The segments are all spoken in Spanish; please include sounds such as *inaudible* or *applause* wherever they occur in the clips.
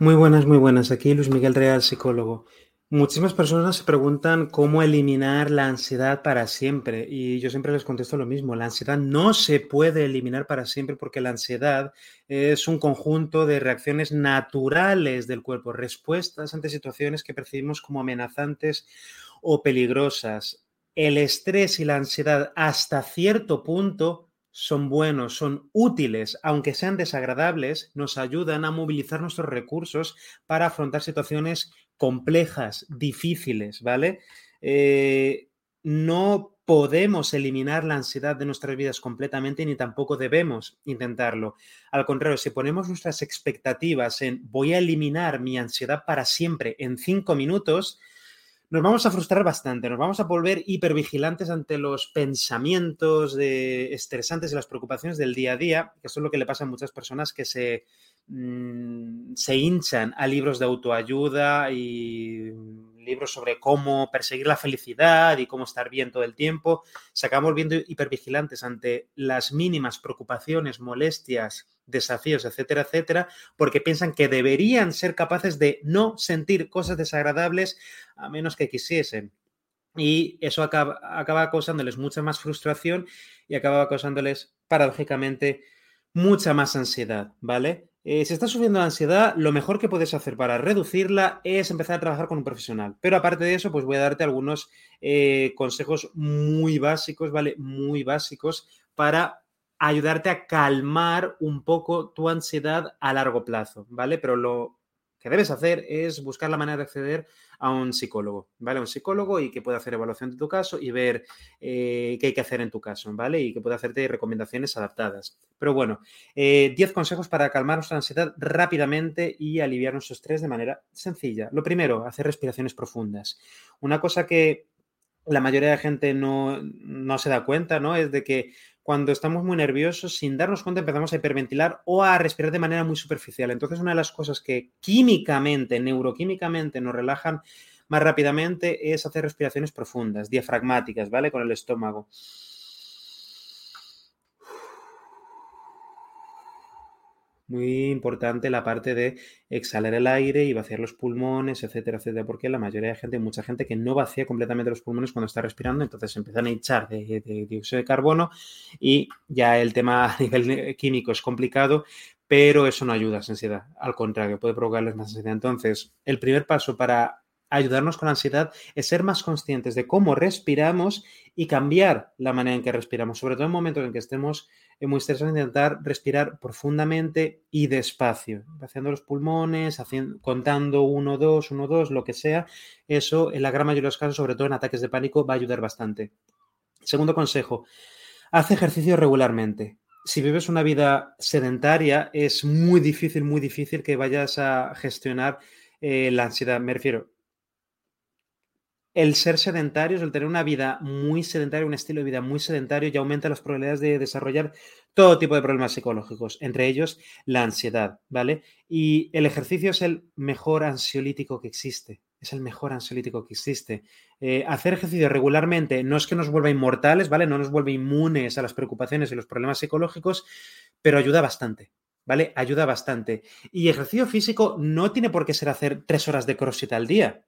Muy buenas, muy buenas. Aquí Luis Miguel Real, psicólogo. Muchísimas personas se preguntan cómo eliminar la ansiedad para siempre y yo siempre les contesto lo mismo. La ansiedad no se puede eliminar para siempre porque la ansiedad es un conjunto de reacciones naturales del cuerpo, respuestas ante situaciones que percibimos como amenazantes o peligrosas. El estrés y la ansiedad hasta cierto punto son buenos, son útiles, aunque sean desagradables, nos ayudan a movilizar nuestros recursos para afrontar situaciones complejas, difíciles, ¿vale? Eh, no podemos eliminar la ansiedad de nuestras vidas completamente ni tampoco debemos intentarlo. Al contrario, si ponemos nuestras expectativas en voy a eliminar mi ansiedad para siempre en cinco minutos, nos vamos a frustrar bastante, nos vamos a volver hipervigilantes ante los pensamientos de estresantes y las preocupaciones del día a día, que eso es lo que le pasa a muchas personas que se, mm, se hinchan a libros de autoayuda y libros sobre cómo perseguir la felicidad y cómo estar bien todo el tiempo. Se acabamos viendo hipervigilantes ante las mínimas preocupaciones, molestias, desafíos, etcétera, etcétera, porque piensan que deberían ser capaces de no sentir cosas desagradables a menos que quisiesen. Y eso acaba, acaba causándoles mucha más frustración y acaba causándoles, paradójicamente, mucha más ansiedad, ¿vale? Eh, si estás sufriendo ansiedad, lo mejor que puedes hacer para reducirla es empezar a trabajar con un profesional. Pero aparte de eso, pues voy a darte algunos eh, consejos muy básicos, ¿vale? Muy básicos para ayudarte a calmar un poco tu ansiedad a largo plazo, ¿vale? Pero lo que debes hacer es buscar la manera de acceder a un psicólogo, ¿vale? Un psicólogo y que pueda hacer evaluación de tu caso y ver eh, qué hay que hacer en tu caso, ¿vale? Y que pueda hacerte recomendaciones adaptadas. Pero bueno, 10 eh, consejos para calmar nuestra ansiedad rápidamente y aliviar nuestro estrés de manera sencilla. Lo primero, hacer respiraciones profundas. Una cosa que la mayoría de gente no, no se da cuenta, ¿no? Es de que cuando estamos muy nerviosos, sin darnos cuenta, empezamos a hiperventilar o a respirar de manera muy superficial. Entonces, una de las cosas que químicamente, neuroquímicamente nos relajan más rápidamente es hacer respiraciones profundas, diafragmáticas, ¿vale? Con el estómago. Muy importante la parte de exhalar el aire y vaciar los pulmones, etcétera, etcétera, porque la mayoría de gente, mucha gente que no vacía completamente los pulmones cuando está respirando, entonces empiezan a de, de dióxido de carbono y ya el tema *laughs* a nivel químico es complicado, pero eso no ayuda a esa ansiedad, al contrario, puede provocarles más ansiedad. Entonces, el primer paso para ayudarnos con la ansiedad es ser más conscientes de cómo respiramos y cambiar la manera en que respiramos, sobre todo en momentos en que estemos muy estresados, intentar respirar profundamente y despacio, vaciando los pulmones, haciendo, contando uno, dos, uno, dos, lo que sea. Eso, en la gran mayoría de los casos, sobre todo en ataques de pánico, va a ayudar bastante. Segundo consejo, haz ejercicio regularmente. Si vives una vida sedentaria, es muy difícil, muy difícil que vayas a gestionar eh, la ansiedad. Me refiero, el ser sedentarios, el tener una vida muy sedentaria, un estilo de vida muy sedentario, ya aumenta las probabilidades de desarrollar todo tipo de problemas psicológicos, entre ellos la ansiedad, ¿vale? Y el ejercicio es el mejor ansiolítico que existe, es el mejor ansiolítico que existe. Eh, hacer ejercicio regularmente no es que nos vuelva inmortales, ¿vale? No nos vuelva inmunes a las preocupaciones y los problemas psicológicos, pero ayuda bastante. ¿Vale? Ayuda bastante. Y ejercicio físico no tiene por qué ser hacer tres horas de crossfit al día.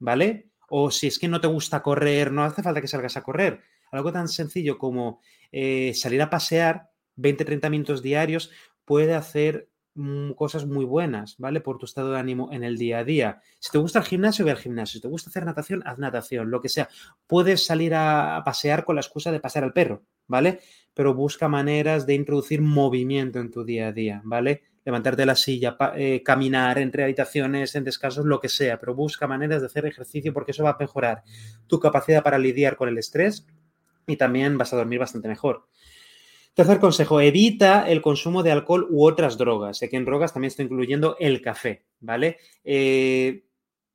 ¿Vale? O si es que no te gusta correr, no hace falta que salgas a correr. Algo tan sencillo como eh, salir a pasear 20-30 minutos diarios puede hacer mm, cosas muy buenas, ¿vale? Por tu estado de ánimo en el día a día. Si te gusta el gimnasio, ve al gimnasio. Si te gusta hacer natación, haz natación, lo que sea. Puedes salir a pasear con la excusa de pasear al perro, ¿vale? Pero busca maneras de introducir movimiento en tu día a día, ¿vale? Levantarte de la silla, eh, caminar entre habitaciones, en descansos, lo que sea, pero busca maneras de hacer ejercicio porque eso va a mejorar tu capacidad para lidiar con el estrés y también vas a dormir bastante mejor. Tercer consejo, evita el consumo de alcohol u otras drogas. Que en drogas también estoy incluyendo el café, ¿vale? Eh,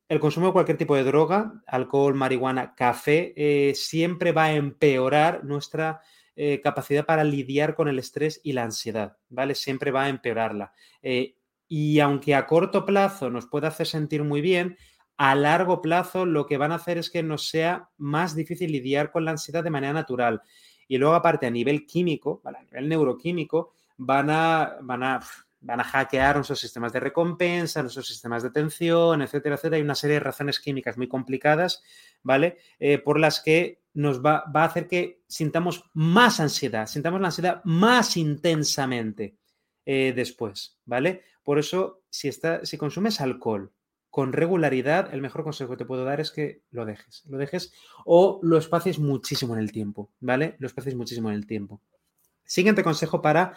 el consumo de cualquier tipo de droga, alcohol, marihuana, café, eh, siempre va a empeorar nuestra eh, capacidad para lidiar con el estrés y la ansiedad, ¿vale? Siempre va a empeorarla. y aunque a corto plazo nos pueda hacer sentir muy bien, a largo plazo lo que van a hacer es que nos sea más difícil lidiar con la ansiedad de manera natural. Y luego, aparte, a nivel químico, a nivel neuroquímico, van a, van a, van a hackear nuestros sistemas de recompensa, nuestros sistemas de atención, etcétera, etcétera. Hay una serie de razones químicas muy complicadas, ¿vale? Eh, por las que nos va, va, a hacer que sintamos más ansiedad, sintamos la ansiedad más intensamente eh, después, ¿vale? Por eso, si, está, si consumes alcohol, con regularidad, el mejor consejo que te puedo dar es que lo dejes. Lo dejes o lo espacies muchísimo en el tiempo, ¿vale? Lo espacies muchísimo en el tiempo. Siguiente consejo para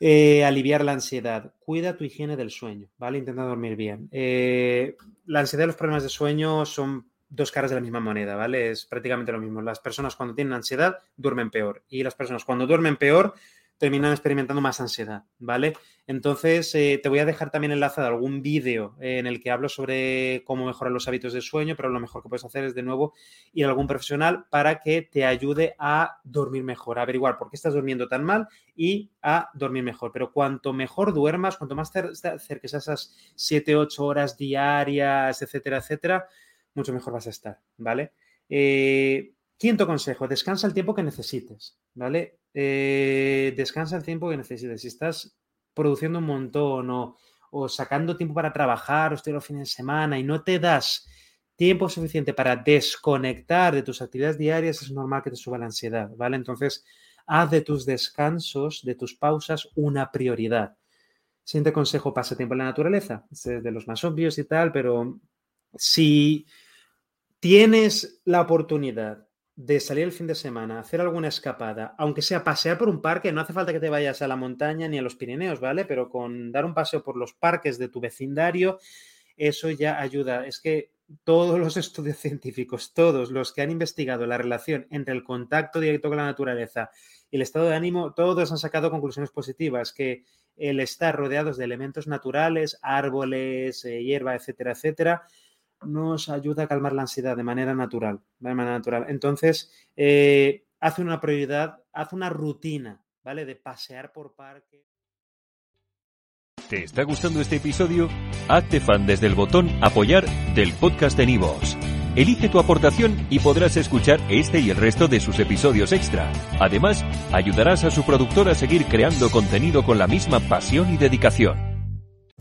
eh, aliviar la ansiedad. Cuida tu higiene del sueño, ¿vale? Intenta dormir bien. Eh, la ansiedad y los problemas de sueño son dos caras de la misma moneda, ¿vale? Es prácticamente lo mismo. Las personas cuando tienen ansiedad duermen peor y las personas cuando duermen peor terminan experimentando más ansiedad, ¿vale? Entonces, eh, te voy a dejar también enlazado algún vídeo eh, en el que hablo sobre cómo mejorar los hábitos de sueño, pero lo mejor que puedes hacer es, de nuevo, ir a algún profesional para que te ayude a dormir mejor, a averiguar por qué estás durmiendo tan mal y a dormir mejor. Pero cuanto mejor duermas, cuanto más te acerques a esas 7, 8 horas diarias, etcétera, etcétera, mucho mejor vas a estar, ¿vale? Eh, quinto consejo, descansa el tiempo que necesites, ¿vale? Eh, descansa el tiempo que necesites. Si estás produciendo un montón o, o sacando tiempo para trabajar o estoy los fines de semana y no te das tiempo suficiente para desconectar de tus actividades diarias, es normal que te suba la ansiedad, ¿vale? Entonces, haz de tus descansos, de tus pausas, una prioridad. Siguiente consejo, pasa tiempo en la naturaleza. Es de los más obvios y tal, pero si tienes la oportunidad de salir el fin de semana, hacer alguna escapada, aunque sea pasear por un parque, no hace falta que te vayas a la montaña ni a los Pirineos, ¿vale? Pero con dar un paseo por los parques de tu vecindario, eso ya ayuda. Es que todos los *laughs* estudios científicos, todos los que han investigado la relación entre el contacto directo con la naturaleza y el estado de ánimo, todos han sacado conclusiones positivas, que el estar rodeados de elementos naturales, árboles, eh, hierba, etcétera, etcétera, nos ayuda a calmar la ansiedad de manera natural. De manera natural. Entonces, eh, hace una prioridad, hace una rutina, ¿vale? De pasear por parque. ¿Te está gustando este episodio? Hazte fan desde el botón Apoyar del podcast de Nivos. Elige tu aportación y podrás escuchar este y el resto de sus episodios extra. Además, ayudarás a su productor a seguir creando contenido con la misma pasión y dedicación.